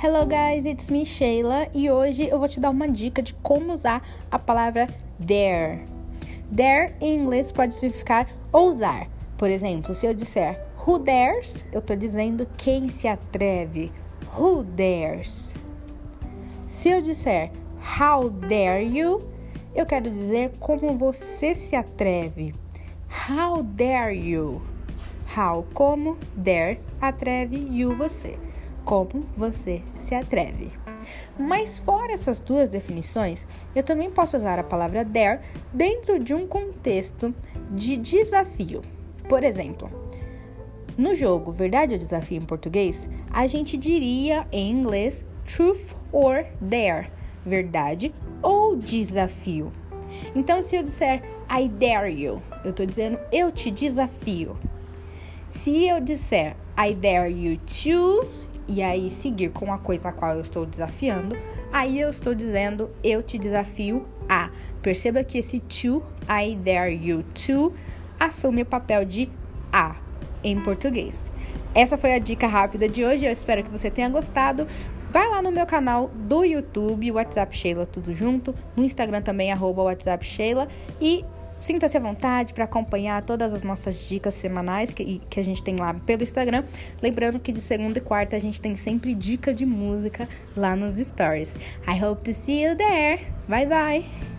Hello guys, it's me Sheila e hoje eu vou te dar uma dica de como usar a palavra dare. Dare em inglês pode significar ousar. Por exemplo, se eu disser who dares, eu estou dizendo quem se atreve. Who dares? Se eu disser how dare you, eu quero dizer como você se atreve. How dare you? How, como, dare, atreve, you, você. Como você se atreve. Mas fora essas duas definições, eu também posso usar a palavra dare dentro de um contexto de desafio. Por exemplo, no jogo Verdade ou Desafio em português, a gente diria em inglês truth or dare, verdade ou desafio. Então, se eu disser I dare you, eu estou dizendo eu te desafio. Se eu disser I dare you to, e aí seguir com a coisa a qual eu estou desafiando, aí eu estou dizendo eu te desafio a. Perceba que esse to, I dare you to, assume o papel de a em português. Essa foi a dica rápida de hoje. Eu espero que você tenha gostado. Vai lá no meu canal do YouTube, WhatsApp Sheila, tudo junto. No Instagram também, arroba WhatsApp Sheila. E Sinta-se à vontade para acompanhar todas as nossas dicas semanais que, que a gente tem lá pelo Instagram. Lembrando que de segunda e quarta a gente tem sempre dica de música lá nos stories. I hope to see you there. Bye bye!